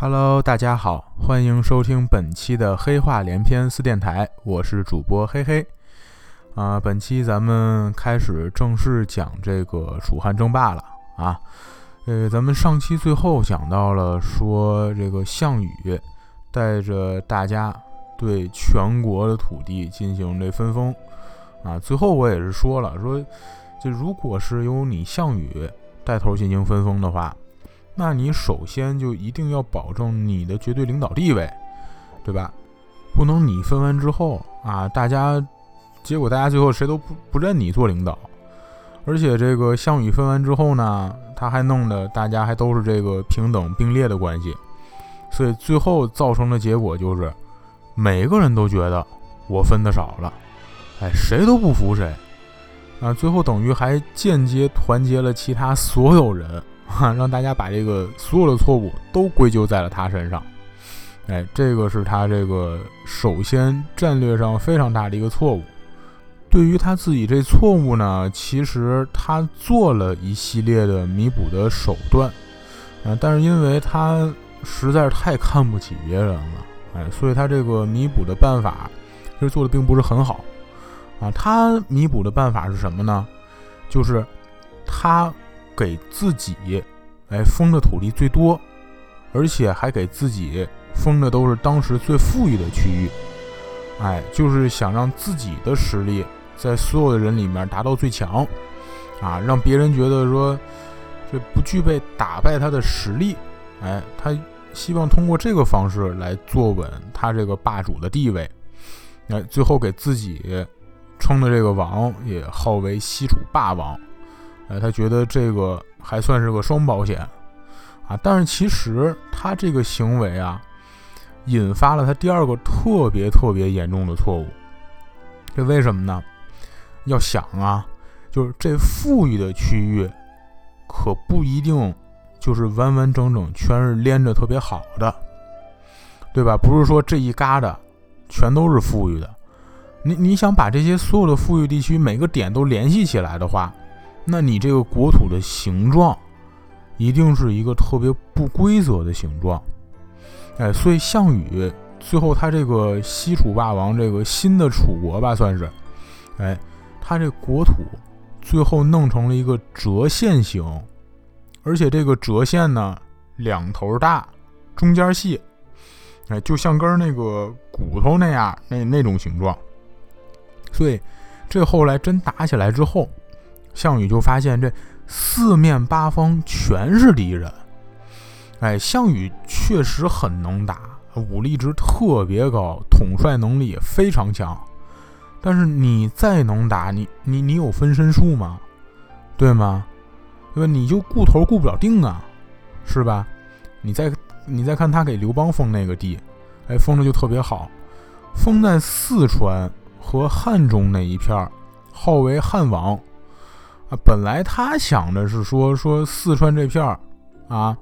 Hello，大家好，欢迎收听本期的黑话连篇四电台，我是主播黑黑。啊，本期咱们开始正式讲这个楚汉争霸了啊。呃，咱们上期最后讲到了说这个项羽带着大家对全国的土地进行这分封啊。最后我也是说了，说就如果是由你项羽带头进行分封的话。那你首先就一定要保证你的绝对领导地位，对吧？不能你分完之后啊，大家结果大家最后谁都不不认你做领导，而且这个项羽分完之后呢，他还弄得大家还都是这个平等并列的关系，所以最后造成的结果就是每个人都觉得我分的少了，哎，谁都不服谁啊，最后等于还间接团结了其他所有人。哈，让大家把这个所有的错误都归咎在了他身上，哎，这个是他这个首先战略上非常大的一个错误。对于他自己这错误呢，其实他做了一系列的弥补的手段，啊，但是因为他实在是太看不起别人了，哎，所以他这个弥补的办法其实做的并不是很好，啊，他弥补的办法是什么呢？就是他。给自己，哎，封的土地最多，而且还给自己封的都是当时最富裕的区域，哎，就是想让自己的实力在所有的人里面达到最强，啊，让别人觉得说这不具备打败他的实力，哎，他希望通过这个方式来坐稳他这个霸主的地位，哎，最后给自己称的这个王也号为西楚霸王。哎，他觉得这个还算是个双保险啊，但是其实他这个行为啊，引发了他第二个特别特别严重的错误。这为什么呢？要想啊，就是这富裕的区域，可不一定就是完完整整全是连着特别好的，对吧？不是说这一疙瘩全都是富裕的。你你想把这些所有的富裕地区每个点都联系起来的话。那你这个国土的形状，一定是一个特别不规则的形状，哎，所以项羽最后他这个西楚霸王这个新的楚国吧，算是，哎，他这国土最后弄成了一个折线形，而且这个折线呢，两头大，中间细，哎，就像根那个骨头那样那那种形状，所以这后来真打起来之后。项羽就发现这四面八方全是敌人，哎，项羽确实很能打，武力值特别高，统帅能力也非常强。但是你再能打，你你你有分身术吗？对吗？对吧？你就顾头顾不了腚啊，是吧？你再你再看他给刘邦封那个地，哎，封的就特别好，封在四川和汉中那一片儿号为汉王。啊，本来他想的是说说四川这片儿，啊，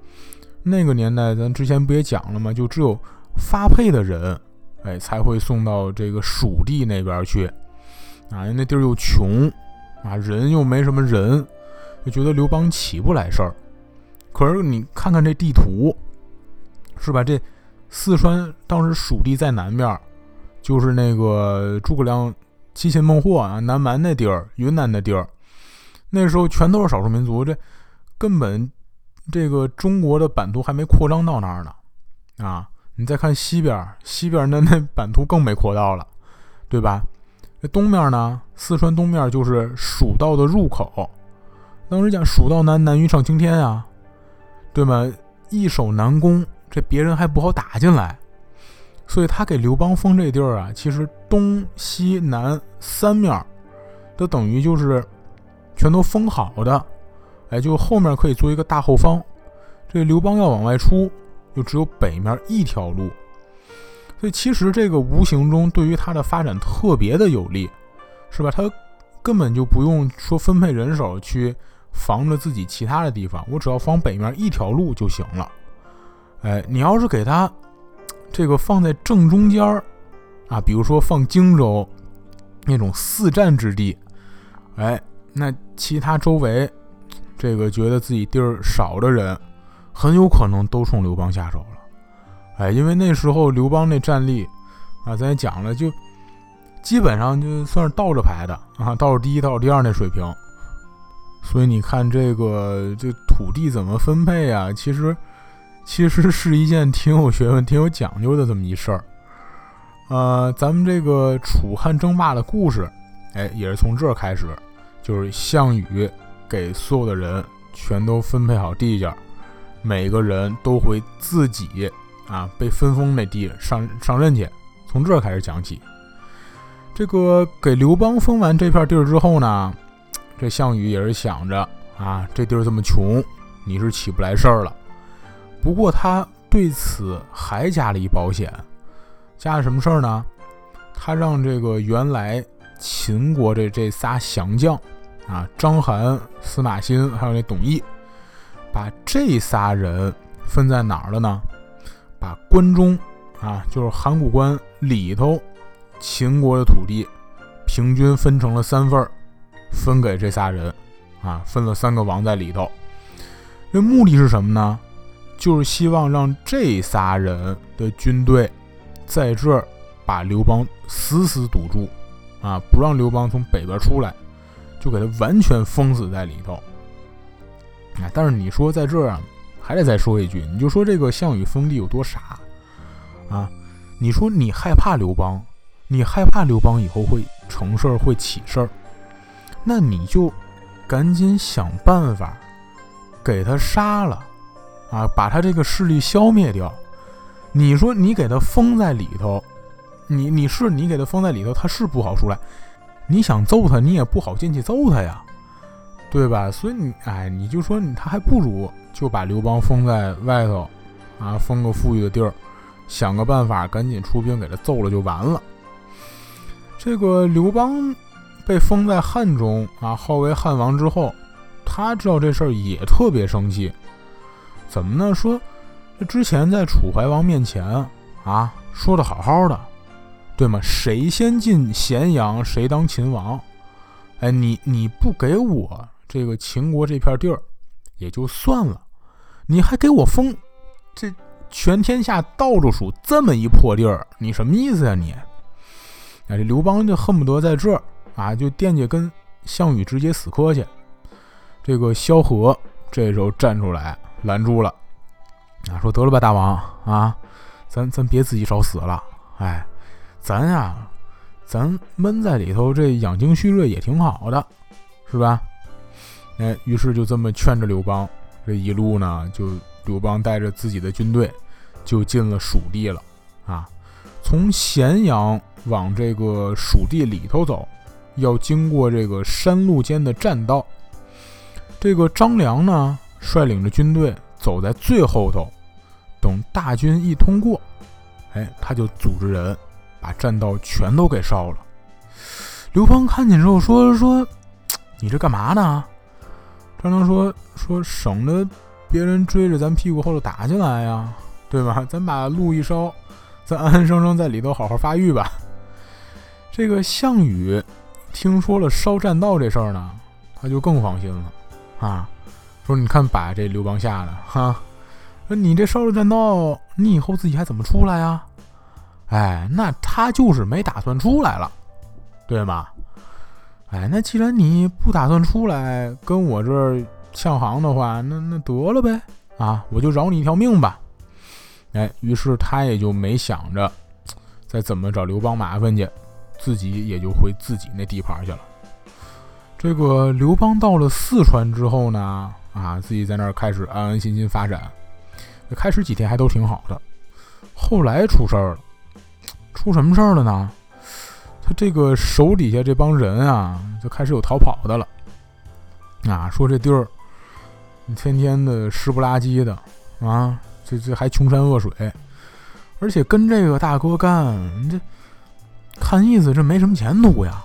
那个年代咱之前不也讲了吗？就只有发配的人，哎，才会送到这个蜀地那边去，啊，那地儿又穷，啊，人又没什么人，就觉得刘邦起不来事儿。可是你看看这地图，是吧？这四川当时蜀地在南面，就是那个诸葛亮七擒孟获啊，南蛮那地儿，云南那地儿。那时候全都是少数民族，这根本这个中国的版图还没扩张到那儿呢，啊！你再看西边，西边那那版图更没扩到了，对吧？那东面呢？四川东面就是蜀道的入口。当时讲蜀道难，难于上青天啊，对吗？易守难攻，这别人还不好打进来，所以他给刘邦封这地儿啊，其实东西南三面都等于就是。全都封好的，哎，就后面可以做一个大后方。这刘邦要往外出，就只有北面一条路。所以其实这个无形中对于他的发展特别的有利，是吧？他根本就不用说分配人手去防着自己其他的地方，我只要防北面一条路就行了。哎，你要是给他这个放在正中间儿啊，比如说放荆州那种四战之地，哎。那其他周围，这个觉得自己地儿少的人，很有可能都冲刘邦下手了。哎，因为那时候刘邦那战力啊，咱也讲了，就基本上就算是倒着排的啊，倒数第一、倒数第二那水平。所以你看这个这土地怎么分配啊？其实其实是一件挺有学问、挺有讲究的这么一事儿。呃，咱们这个楚汉争霸的故事，哎，也是从这儿开始，就是项羽给所有的人全都分配好地界，每个人都会自己啊被分封那地上上任去，从这儿开始讲起。这个给刘邦封完这片地儿之后呢？这项羽也是想着啊，这地儿这么穷，你是起不来事儿了。不过他对此还加了一保险，加了什么事儿呢？他让这个原来秦国的这仨降将啊，章邯、司马欣还有那董翳，把这仨人分在哪儿了呢？把关中啊，就是函谷关里头秦国的土地，平均分成了三份儿。分给这仨人，啊，分了三个王在里头。这目的是什么呢？就是希望让这仨人的军队在这儿把刘邦死死堵住，啊，不让刘邦从北边出来，就给他完全封死在里头。啊，但是你说在这儿啊，还得再说一句，你就说这个项羽封地有多傻啊？你说你害怕刘邦，你害怕刘邦以后会成事儿，会起事儿。那你就赶紧想办法给他杀了啊，把他这个势力消灭掉。你说你给他封在里头，你你是你给他封在里头，他是不好出来。你想揍他，你也不好进去揍他呀，对吧？所以你哎，你就说你他还不如就把刘邦封在外头啊，封个富裕的地儿，想个办法赶紧出兵给他揍了就完了。这个刘邦。被封在汉中啊，号为汉王之后，他知道这事儿也特别生气。怎么呢？说这之前在楚怀王面前啊，说的好好的，对吗？谁先进咸阳，谁当秦王。哎，你你不给我这个秦国这片地儿也就算了，你还给我封这全天下到处数这么一破地儿，你什么意思呀？你？哎，这刘邦就恨不得在这儿。啊，就惦记跟项羽直接死磕去。这个萧何这时候站出来拦住了，啊，说得了吧，大王啊，咱咱别自己找死了，哎，咱呀，咱闷在里头，这养精蓄锐也挺好的，是吧？哎，于是就这么劝着刘邦，这一路呢，就刘邦带着自己的军队就进了蜀地了，啊，从咸阳往这个蜀地里头走。要经过这个山路间的栈道，这个张良呢，率领着军队走在最后头，等大军一通过，哎，他就组织人把栈道全都给烧了。刘邦看见之后说：“说你这干嘛呢？”张良说：“说省得别人追着咱屁股后头打进来呀，对吧？咱把路一烧，咱安安生生在里头好好发育吧。”这个项羽。听说了烧栈道这事儿呢，他就更放心了啊！说你看把这刘邦吓的哈，说你这烧了栈道，你以后自己还怎么出来呀？哎，那他就是没打算出来了，对吗？哎，那既然你不打算出来跟我这儿呛行的话，那那得了呗啊，我就饶你一条命吧。哎，于是他也就没想着再怎么找刘邦麻烦去。自己也就回自己那地盘去了。这个刘邦到了四川之后呢，啊，自己在那儿开始安安心心发展。开始几天还都挺好的，后来出事儿了。出什么事儿了呢？他这个手底下这帮人啊，就开始有逃跑的了。啊，说这地儿，天天的湿不拉几的啊，这这还穷山恶水，而且跟这个大哥干，这。看意思这没什么前途呀，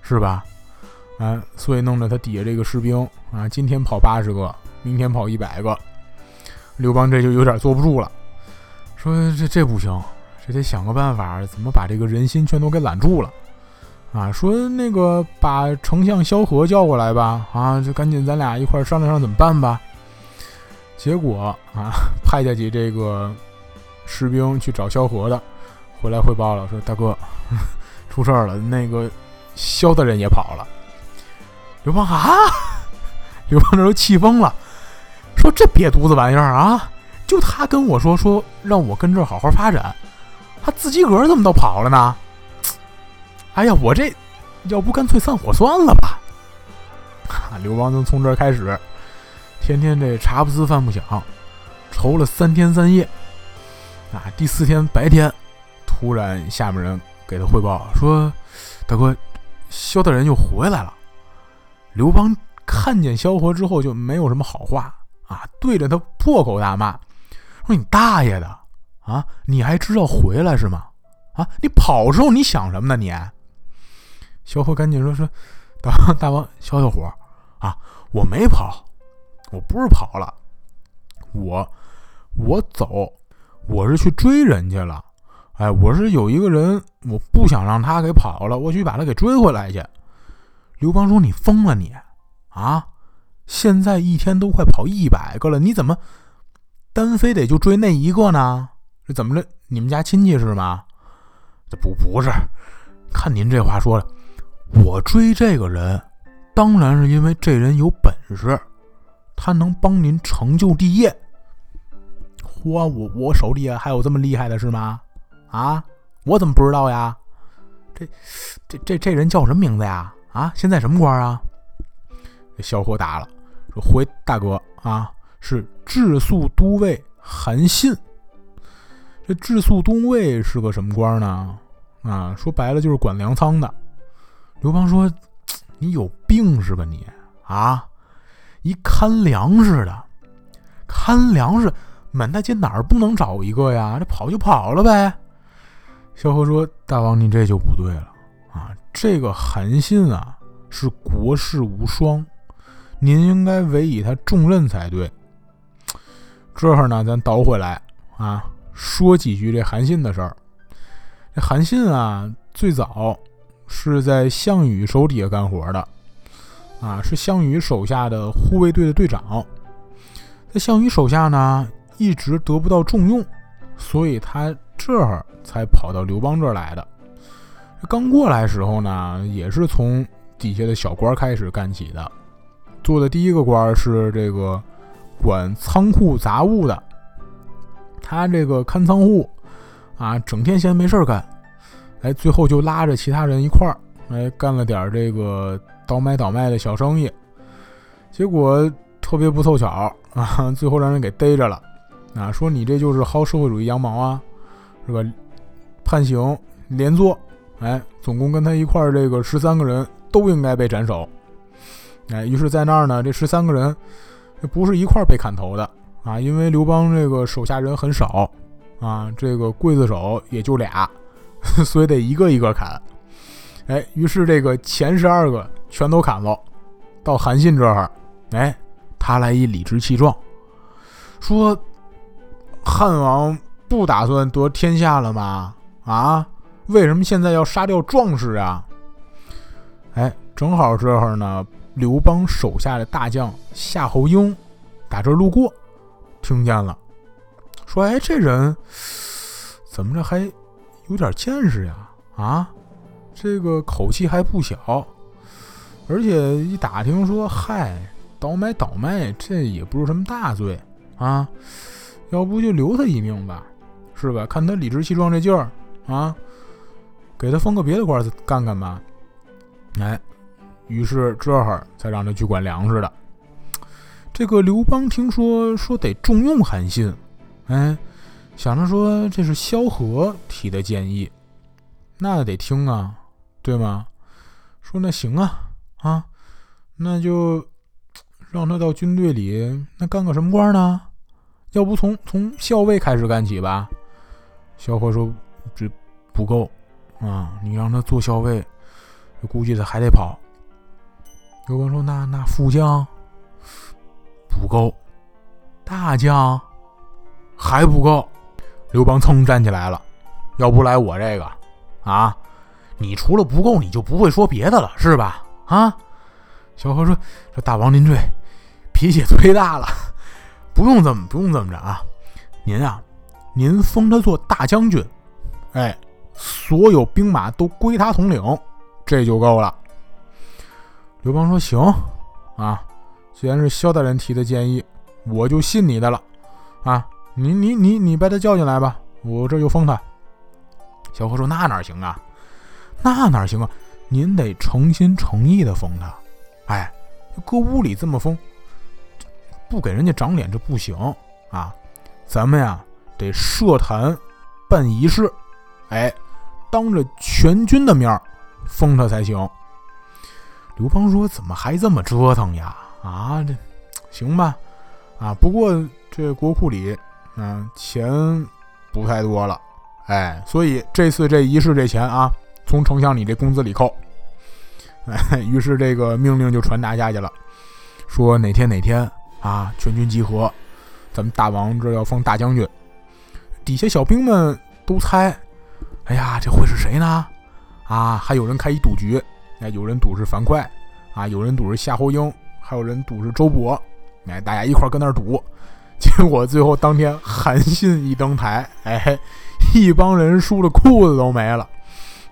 是吧？啊，所以弄得他底下这个士兵啊，今天跑八十个，明天跑一百个，刘邦这就有点坐不住了，说这这不行，这得想个办法，怎么把这个人心全都给揽住了啊？说那个把丞相萧何叫过来吧，啊，就赶紧咱俩一块商量商量怎么办吧。结果啊，派下去这个士兵去找萧何的，回来汇报了，说大哥 出事儿了，那个萧大人也跑了。刘邦啊，刘邦这都气疯了，说这瘪犊子玩意儿啊，就他跟我说说让我跟这儿好好发展，他自己个儿怎么都跑了呢？哎呀，我这要不干脆散伙算了吧。刘邦就从这儿开始，天天这茶不思饭不想，愁了三天三夜。啊，第四天白天，突然下面人给他汇报说：“大哥，萧大人又回来了。”刘邦看见萧何之后就没有什么好话啊，对着他破口大骂：“说你大爷的啊！你还知道回来是吗？啊，你跑时候你想什么呢？你？”萧何赶紧说：“说大王大王，消消火。”啊！我没跑，我不是跑了，我我走，我是去追人去了。哎，我是有一个人，我不想让他给跑了，我去把他给追回来去。刘邦说：“你疯了你啊！现在一天都快跑一百个了，你怎么单非得就追那一个呢？这怎么着？你们家亲戚是吗？这不不是？看您这话说的，我追这个人。”当然是因为这人有本事，他能帮您成就帝业。嚯，我我手底下还有这么厉害的是吗？啊，我怎么不知道呀？这这这这人叫什么名字呀？啊，现在什么官啊？小伙答了，说回大哥啊，是治粟都尉韩信。这治粟东尉是个什么官呢？啊，说白了就是管粮仓的。刘邦说。你有病是吧你啊，一看粮食的，看粮食满大街哪儿不能找一个呀？这跑就跑了呗。萧何说：“大王，您这就不对了啊！这个韩信啊，是国士无双，您应该委以他重任才对。”这会儿呢，咱倒回来啊，说几句这韩信的事儿。这韩信啊，最早。是在项羽手底下干活的，啊，是项羽手下的护卫队的队长。在项羽手下呢，一直得不到重用，所以他这儿才跑到刘邦这儿来的。刚过来时候呢，也是从底下的小官开始干起的。做的第一个官是这个管仓库杂物的，他这个看仓库，啊，整天闲没事干。哎，最后就拉着其他人一块儿，哎，干了点这个倒买倒卖的小生意，结果特别不凑巧啊，最后让人给逮着了，啊，说你这就是薅社会主义羊毛啊，是吧？判刑连坐，哎，总共跟他一块儿这个十三个人都应该被斩首，哎，于是，在那儿呢，这十三个人不是一块儿被砍头的啊，因为刘邦这个手下人很少啊，这个刽子手也就俩。所以得一个一个砍，哎，于是这个前十二个全都砍了。到韩信这儿，哎，他来一理直气壮，说：“汉王不打算得天下了吗？啊，为什么现在要杀掉壮士啊？”哎，正好这会儿呢，刘邦手下的大将夏侯婴打这路过，听见了，说：“哎，这人怎么着还？”有点见识呀，啊，这个口气还不小，而且一打听说，嗨，倒买倒卖，这也不是什么大罪啊，要不就留他一命吧，是吧？看他理直气壮这劲儿啊，给他封个别的官干干吧。哎，于是这会儿才让他去管粮食的。这个刘邦听说说得重用韩信，哎。想着说这是萧何提的建议，那得听啊，对吗？说那行啊，啊，那就让他到军队里，那干个什么官呢？要不从从校尉开始干起吧？萧何说这不够啊，你让他做校尉，估计他还得跑。刘邦说那那副将不够，大将还不够。刘邦噌站起来了，要不来我这个，啊，你除了不够，你就不会说别的了，是吧？啊，小何说：“说大王您这脾气忒大了，不用这么不用这么着啊，您啊，您封他做大将军，哎，所有兵马都归他统领，这就够了。”刘邦说：“行，啊，既然是萧大人提的建议，我就信你的了。啊，你你你你把他叫进来吧，我这就封他。”萧何说：“那哪行啊？那哪行啊？您得诚心诚意的封他。哎，搁屋里这么封，不给人家长脸，这不行啊！咱们呀，得设坛办仪式，哎，当着全军的面封他才行。”刘邦说：“怎么还这么折腾呀？啊，这行吧？啊，不过这国库里，嗯，钱不太多了，哎，所以这次这仪式这钱啊，从丞相你这工资里扣。哎，于是这个命令就传达下去了，说哪天哪天啊，全军集合，咱们大王这要封大将军。底下小兵们都猜，哎呀，这会是谁呢？啊，还有人开一赌局。”哎，有人赌是樊哙，啊，有人赌是夏侯婴，还有人赌是周勃。哎，大家一块儿跟那儿赌，结果最后当天韩信一登台，哎，一帮人输的裤子都没了。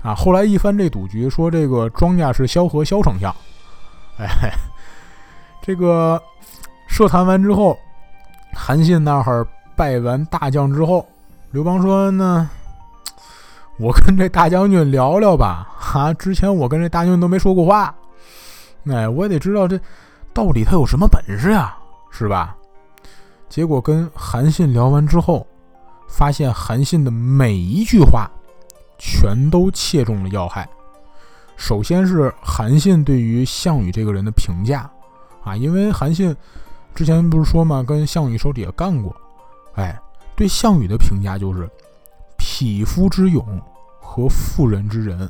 啊，后来一翻这赌局，说这个庄稼是萧何萧丞相。哎，这个设坛完之后，韩信那会儿拜完大将之后，刘邦说呢。我跟这大将军聊聊吧，哈，之前我跟这大将军都没说过话，哎，我也得知道这到底他有什么本事呀，是吧？结果跟韩信聊完之后，发现韩信的每一句话全都切中了要害。首先是韩信对于项羽这个人的评价啊，因为韩信之前不是说嘛，跟项羽手底下干过，哎，对项羽的评价就是。匹夫之勇和妇人之仁。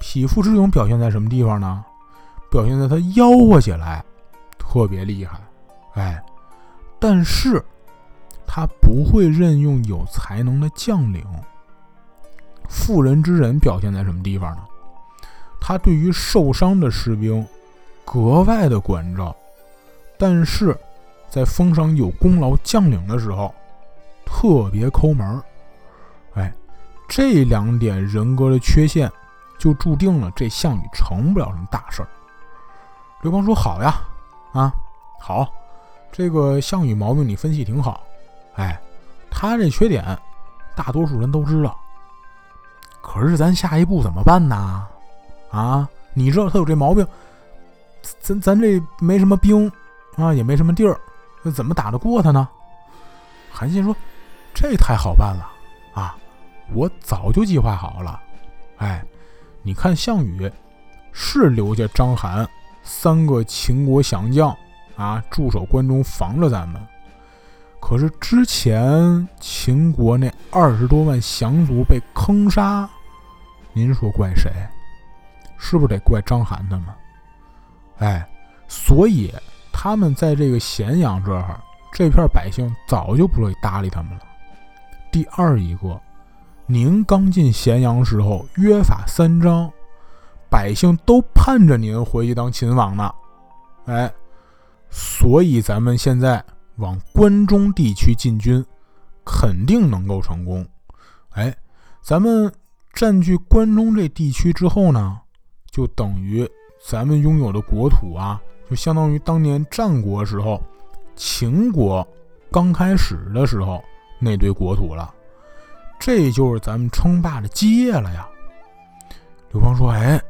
匹夫之勇表现在什么地方呢？表现在他吆喝起来特别厉害，哎，但是他不会任用有才能的将领。妇人之仁表现在什么地方呢？他对于受伤的士兵格外的关照，但是在封赏有功劳将领的时候特别抠门儿。哎，这两点人格的缺陷，就注定了这项羽成不了什么大事儿。刘邦说：“好呀，啊，好，这个项羽毛病你分析挺好。哎，他这缺点，大多数人都知道。可是咱下一步怎么办呢？啊，你知道他有这毛病，咱咱这没什么兵啊，也没什么地儿，那怎么打得过他呢？”韩信说：“这太好办了。”啊，我早就计划好了。哎，你看项羽是留下章邯三个秦国降将啊，驻守关中防着咱们。可是之前秦国那二十多万降卒被坑杀，您说怪谁？是不是得怪章邯他们？哎，所以他们在这个咸阳这儿，这片百姓早就不乐意搭理他们了。第二一个，您刚进咸阳时候，约法三章，百姓都盼着您回去当秦王呢。哎，所以咱们现在往关中地区进军，肯定能够成功。哎，咱们占据关中这地区之后呢，就等于咱们拥有的国土啊，就相当于当年战国时候秦国刚开始的时候。那堆国土了，这就是咱们称霸的基业了呀。刘邦说：“哎，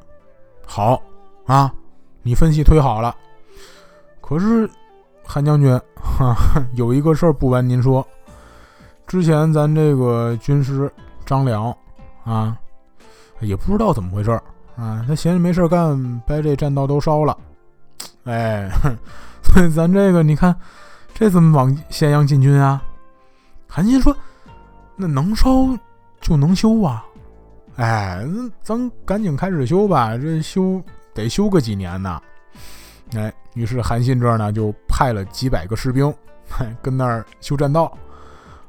好啊，你分析推好了。可是韩将军，哈，有一个事儿不瞒您说，之前咱这个军师张良啊，也不知道怎么回事啊，他闲着没事干，把这栈道都烧了。哎，所以咱这个你看，这怎么往咸阳进军啊？”韩信说：“那能烧就能修啊，哎，那咱赶紧开始修吧，这修得修个几年呢。”哎，于是韩信这儿呢就派了几百个士兵，跟那儿修栈道。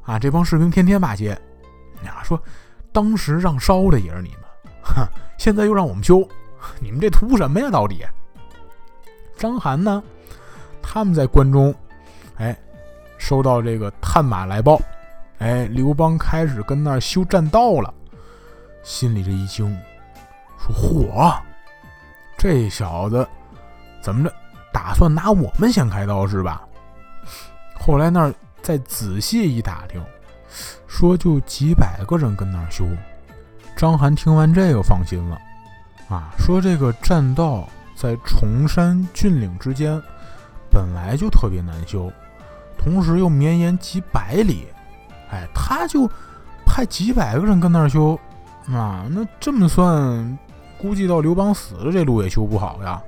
啊，这帮士兵天天骂街，呀，说当时让烧的也是你们，哈，现在又让我们修，你们这图什么呀？到底？章邯呢？他们在关中，哎。收到这个探马来报，哎，刘邦开始跟那儿修栈道了，心里这一惊，说：“嚯，这小子怎么着，打算拿我们先开刀是吧？”后来那儿再仔细一打听，说就几百个人跟那儿修。张邯听完这个放心了，啊，说这个栈道在崇山峻岭之间本来就特别难修，同时又绵延几百里，哎，他就派几百个人跟那儿修，啊，那这么算，估计到刘邦死了这路也修不好呀。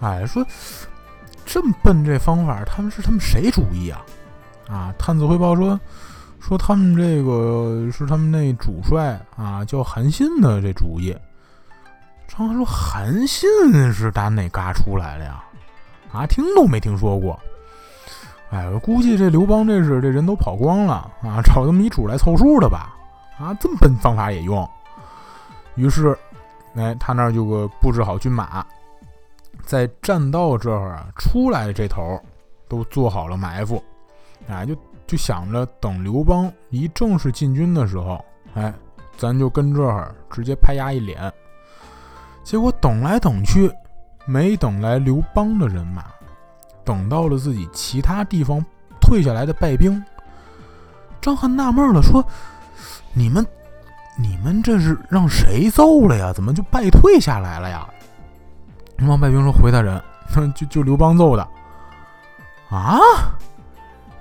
哎，说这么笨这方法，他们是他们谁主意啊？啊，探子汇报说。说他们这个是他们那主帅啊，叫韩信的这主意。张邯说：“韩信是打哪嘎出来的呀？啊，听都没听说过。哎，我估计这刘邦这是这人都跑光了啊，找这么一主来凑数的吧？啊，这么笨方法也用。于是，哎，他那儿就个布置好军马，在栈道这儿啊出来的这头都做好了埋伏，啊，就。就想着等刘邦一正式进军的时候，哎，咱就跟这儿直接拍压一脸。结果等来等去，没等来刘邦的人马，等到了自己其他地方退下来的败兵。张邯纳闷了，说：“你们，你们这是让谁揍了呀？怎么就败退下来了呀？”那帮败兵说：“回大人，就就刘邦揍的。”啊？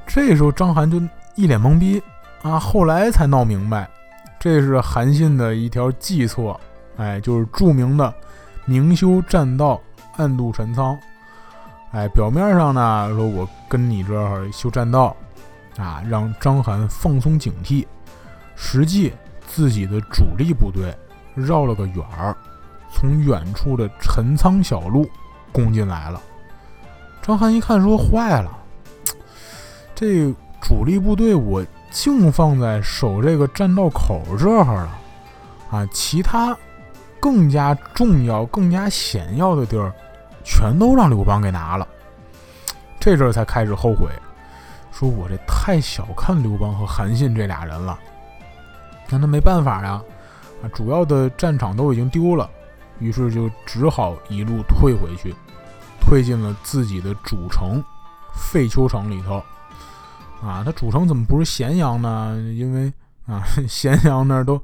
这时候张邯就一脸懵逼啊，后来才闹明白，这是韩信的一条计策，哎，就是著名的明修栈道，暗度陈仓。哎，表面上呢说我跟你这儿修栈道，啊，让章邯放松警惕，实际自己的主力部队绕了个远儿，从远处的陈仓小路攻进来了。章邯一看说坏了。这主力部队我净放在守这个栈道口这儿了，啊，其他更加重要、更加险要的地儿，全都让刘邦给拿了。这阵儿才开始后悔，说我这太小看刘邦和韩信这俩人了。那他没办法呀，啊，主要的战场都已经丢了，于是就只好一路退回去，退进了自己的主城废丘城里头。啊，他主城怎么不是咸阳呢？因为啊，咸阳那儿都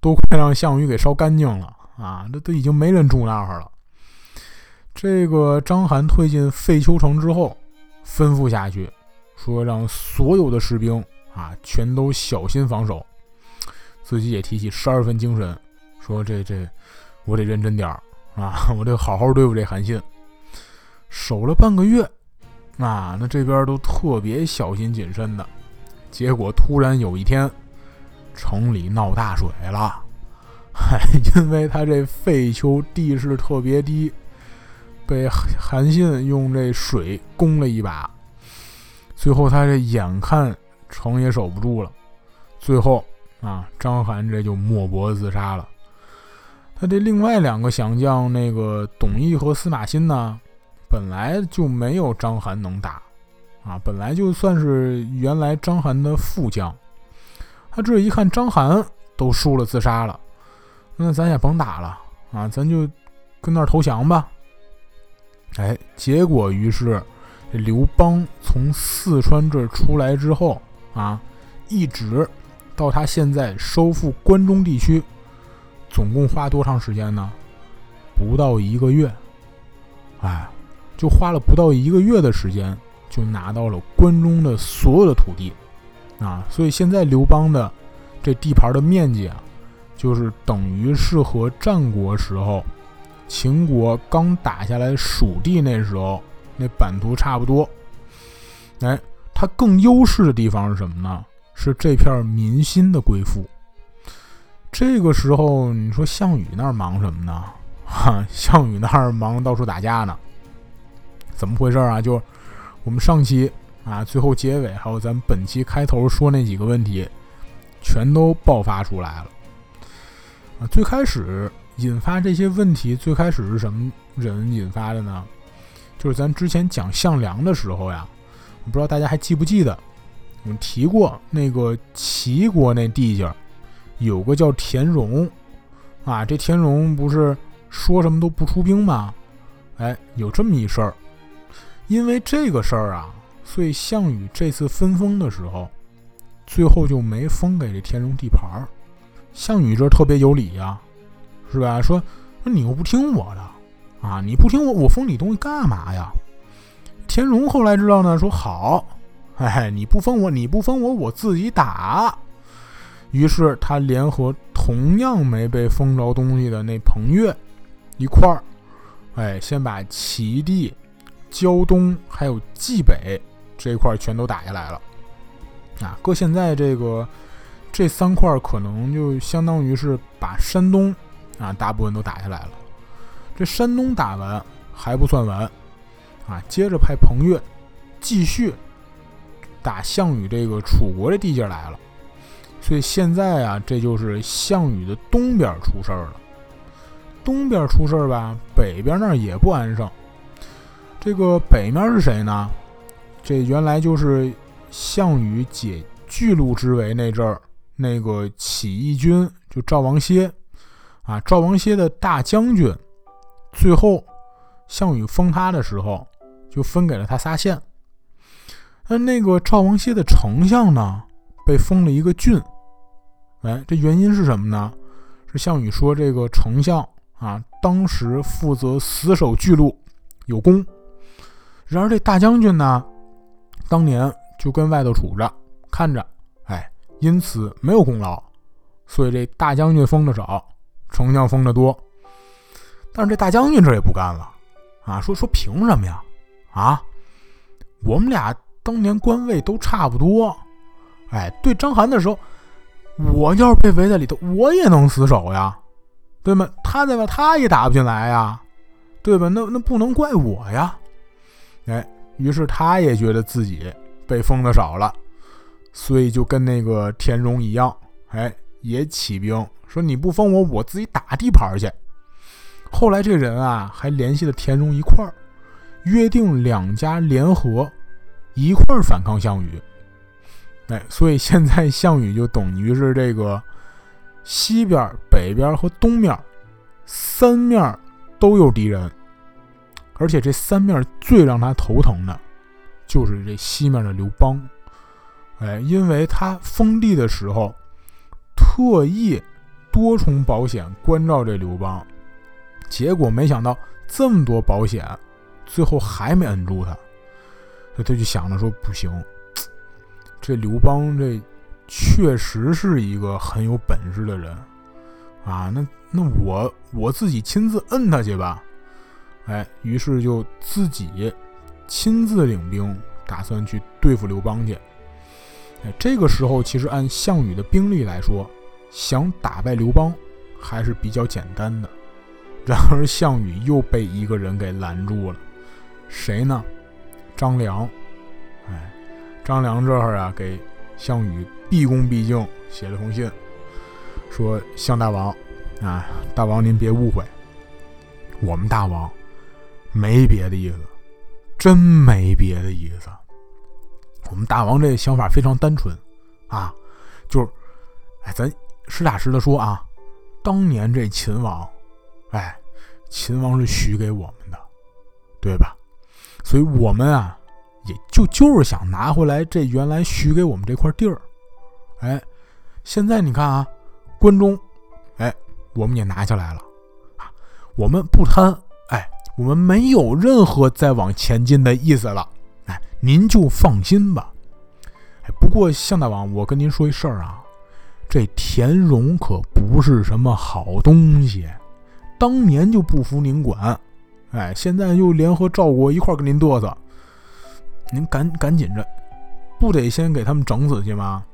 都快让项羽给烧干净了啊，这都已经没人住那儿了。这个章邯退进废丘城之后，吩咐下去说，让所有的士兵啊全都小心防守，自己也提起十二分精神，说这这我得认真点儿啊，我得好好对付这韩信。守了半个月。啊，那这边都特别小心谨慎的，结果突然有一天，城里闹大水了，嗨，因为他这废丘地势特别低，被韩信用这水攻了一把，最后他这眼看城也守不住了，最后啊，章邯这就抹脖子自杀了。他这另外两个降将，那个董翳和司马欣呢？本来就没有章邯能打，啊，本来就算是原来章邯的副将，他这一看章邯都输了自杀了，那咱也甭打了啊，咱就跟那儿投降吧。哎，结果于是刘邦从四川这儿出来之后啊，一直到他现在收复关中地区，总共花多长时间呢？不到一个月，哎。就花了不到一个月的时间，就拿到了关中的所有的土地，啊，所以现在刘邦的这地盘的面积啊，就是等于是和战国时候秦国刚打下来蜀地那时候那版图差不多。哎，它更优势的地方是什么呢？是这片民心的归附。这个时候，你说项羽那儿忙什么呢？哈，项羽那儿忙到处打架呢。怎么回事啊？就我们上期啊，最后结尾，还有咱本期开头说那几个问题，全都爆发出来了。啊，最开始引发这些问题，最开始是什么人引发的呢？就是咱之前讲项梁的时候呀，我不知道大家还记不记得，我们提过那个齐国那地界有个叫田荣，啊，这田荣不是说什么都不出兵吗？哎，有这么一事儿。因为这个事儿啊，所以项羽这次分封的时候，最后就没封给这田荣地盘儿。项羽这特别有理呀，是吧？说说你又不听我的，啊，你不听我，我封你东西干嘛呀？田荣后来知道呢，说好。哎，你不封我，你不封我，我自己打。于是他联合同样没被封着东西的那彭越一块儿，哎，先把齐地、胶东还有冀北这一块全都打下来了。啊，搁现在这个这三块可能就相当于是把山东啊大部分都打下来了。这山东打完还不算完，啊，接着派彭越继续。打项羽这个楚国的地界来了，所以现在啊，这就是项羽的东边出事儿了。东边出事儿吧，北边那儿也不安生。这个北面是谁呢？这原来就是项羽解巨鹿之围那阵儿，那个起义军就赵王歇啊，赵王歇的大将军。最后项羽封他的时候，就分给了他仨县。那那个赵王歇的丞相呢，被封了一个郡。哎，这原因是什么呢？是项羽说这个丞相啊，当时负责死守巨鹿，有功。然而这大将军呢，当年就跟外头杵着看着，哎，因此没有功劳。所以这大将军封的少，丞相封的多。但是这大将军这也不干了啊，说说凭什么呀？啊，我们俩。当年官位都差不多，哎，对章邯的时候，我要是被围在里头，我也能死守呀，对吗？他在外，他也打不进来呀，对吧？那那不能怪我呀，哎，于是他也觉得自己被封的少了，所以就跟那个田荣一样，哎，也起兵说你不封我，我自己打地盘去。后来这人啊，还联系了田荣一块儿，约定两家联合。一块儿反抗项羽，哎，所以现在项羽就等于是这个西边、北边和东面三面都有敌人，而且这三面最让他头疼的，就是这西面的刘邦，哎，因为他封地的时候特意多重保险关照这刘邦，结果没想到这么多保险，最后还没摁住他。他他就想着说不行，这刘邦这确实是一个很有本事的人啊，那那我我自己亲自摁他去吧，哎，于是就自己亲自领兵，打算去对付刘邦去。哎，这个时候其实按项羽的兵力来说，想打败刘邦还是比较简单的。然而项羽又被一个人给拦住了，谁呢？张良，哎，张良这会儿啊，给项羽毕恭毕敬写了封信，说：“项大王，啊，大王您别误会，我们大王没别的意思，真没别的意思。我们大王这想法非常单纯，啊，就是，哎，咱实打实的说啊，当年这秦王，哎，秦王是许给我们的，对吧？”所以我们啊，也就就是想拿回来这原来许给我们这块地儿，哎，现在你看啊，关中，哎，我们也拿下来了，啊，我们不贪，哎，我们没有任何再往前进的意思了，哎，您就放心吧。哎，不过向大王，我跟您说一事儿啊，这田荣可不是什么好东西，当年就不服您管。哎，现在又联合赵国一块跟您嘚瑟，您赶赶紧着，不得先给他们整死去吗？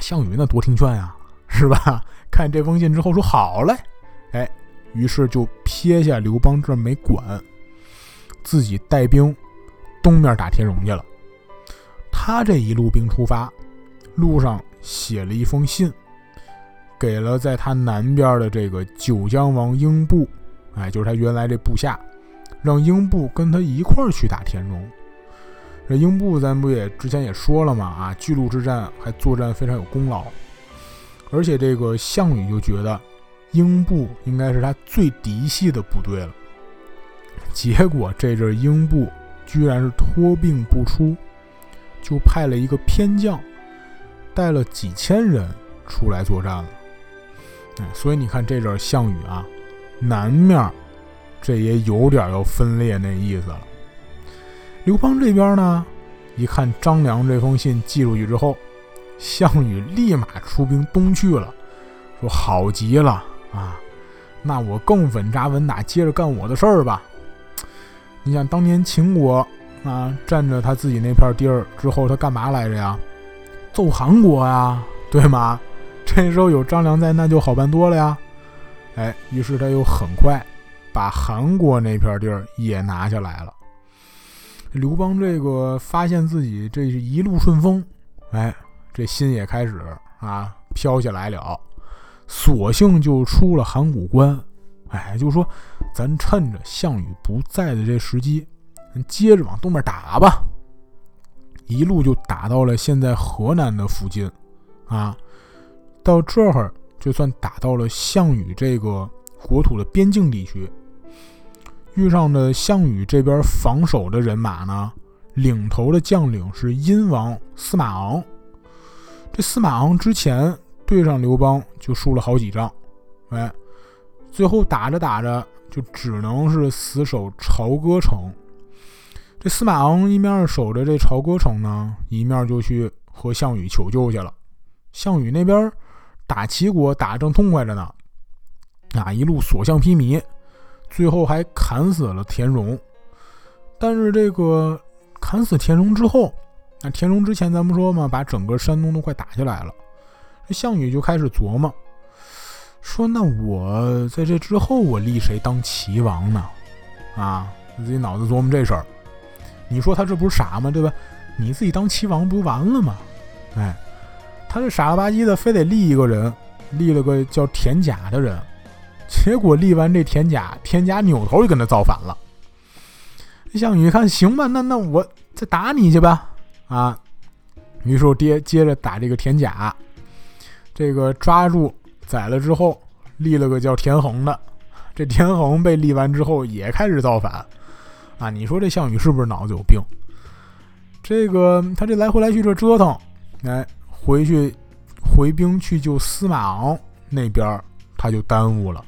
项羽那多听劝呀，是吧？看这封信之后说好嘞，哎，于是就撇下刘邦这没管，自己带兵东面打田荣去了。他这一路兵出发，路上写了一封信，给了在他南边的这个九江王英布。哎，就是他原来这部下，让英布跟他一块儿去打田荣。这英布咱不也之前也说了嘛啊，巨鹿之战还作战非常有功劳，而且这个项羽就觉得英布应该是他最嫡系的部队了。结果这阵英布居然是托病不出，就派了一个偏将带了几千人出来作战了。哎，所以你看这阵项羽啊，南面这也有点要分裂那意思了。刘邦这边呢，一看张良这封信寄出去之后，项羽立马出兵东去了，说好极了啊，那我更稳扎稳打，接着干我的事儿吧。你想当年秦国啊，占着他自己那片地儿之后，他干嘛来着呀？揍韩国呀，对吗？这时候有张良在，那就好办多了呀。哎，于是他又很快把韩国那片地儿也拿下来了。刘邦这个发现自己这是一路顺风，哎，这心也开始啊飘下来了，索性就出了函谷关，哎，就说咱趁着项羽不在的这时机，接着往东边打吧。一路就打到了现在河南的附近，啊，到这会儿就算打到了项羽这个国土的边境地区。遇上的项羽这边防守的人马呢，领头的将领是殷王司马昂。这司马昂之前对上刘邦就输了好几仗，哎，最后打着打着就只能是死守朝歌城。这司马昂一面守着这朝歌城呢，一面就去和项羽求救去了。项羽那边打齐国打正痛快着呢，啊，一路所向披靡。最后还砍死了田荣，但是这个砍死田荣之后，那田荣之前咱不说嘛，把整个山东都快打下来了。这项羽就开始琢磨，说那我在这之后，我立谁当齐王呢？啊，自己脑子琢磨这事儿。你说他这不是傻吗？对吧？你自己当齐王不就完了吗？哎，他就傻了吧唧的，非得立一个人，立了个叫田甲的人。结果立完这田甲，田甲扭头就跟他造反了。项羽一看，行吧，那那我再打你去吧，啊！于是爹接着打这个田甲，这个抓住宰了之后，立了个叫田横的。这田横被立完之后，也开始造反，啊！你说这项羽是不是脑子有病？这个他这来回来去这折腾，哎，回去回兵去救司马昂那边，他就耽误了。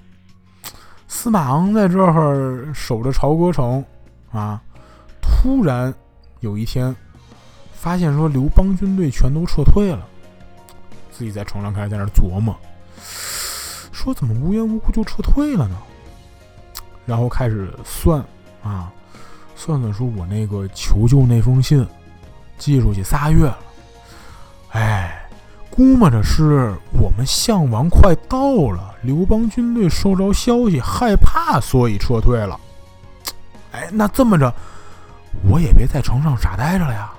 司马昂在这儿守着朝歌城，啊，突然有一天发现说刘邦军队全都撤退了，自己在城上开始在那琢磨，说怎么无缘无故就撤退了呢？然后开始算啊，算算说我那个求救那封信寄出去仨月了，估摸着是我们项王快到了，刘邦军队收着消息害怕，所以撤退了。哎，那这么着，我也别在城上傻呆着了呀，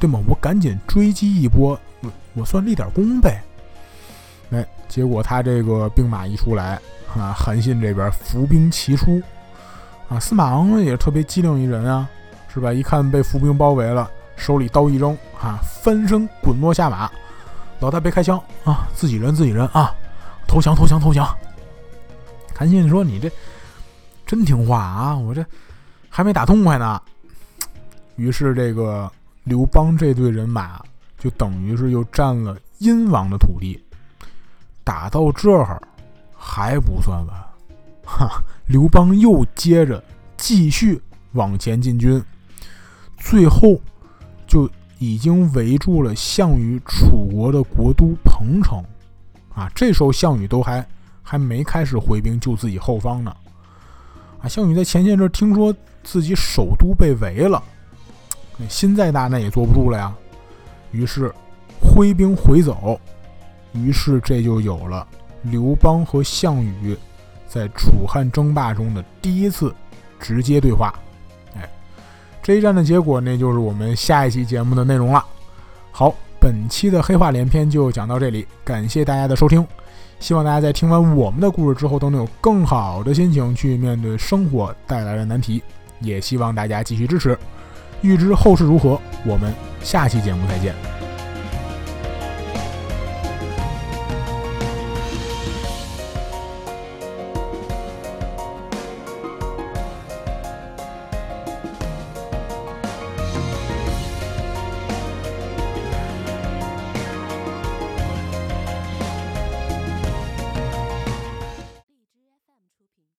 对吗？我赶紧追击一波，我我算立点功呗。哎，结果他这个兵马一出来，啊，韩信这边伏兵齐出，啊，司马昂也特别机灵一人啊，是吧？一看被伏兵包围了，手里刀一扔，啊，翻身滚落下马。老大别开枪啊！自己人自己人啊！投降投降投降！韩信说：“你这真听话啊！我这还没打痛快呢。”于是这个刘邦这队人马就等于是又占了殷王的土地。打到这儿还不算完，哈！刘邦又接着继续往前进军，最后就。已经围住了项羽楚国的国都彭城，啊，这时候项羽都还还没开始回兵救自己后方呢，啊，项羽在前线这听说自己首都被围了，心再大那也坐不住了呀，于是挥兵回走，于是这就有了刘邦和项羽在楚汉争霸中的第一次直接对话。这一战的结果，那就是我们下一期节目的内容了。好，本期的黑话连篇就讲到这里，感谢大家的收听。希望大家在听完我们的故事之后，都能有更好的心情去面对生活带来的难题。也希望大家继续支持。预知后事如何，我们下期节目再见。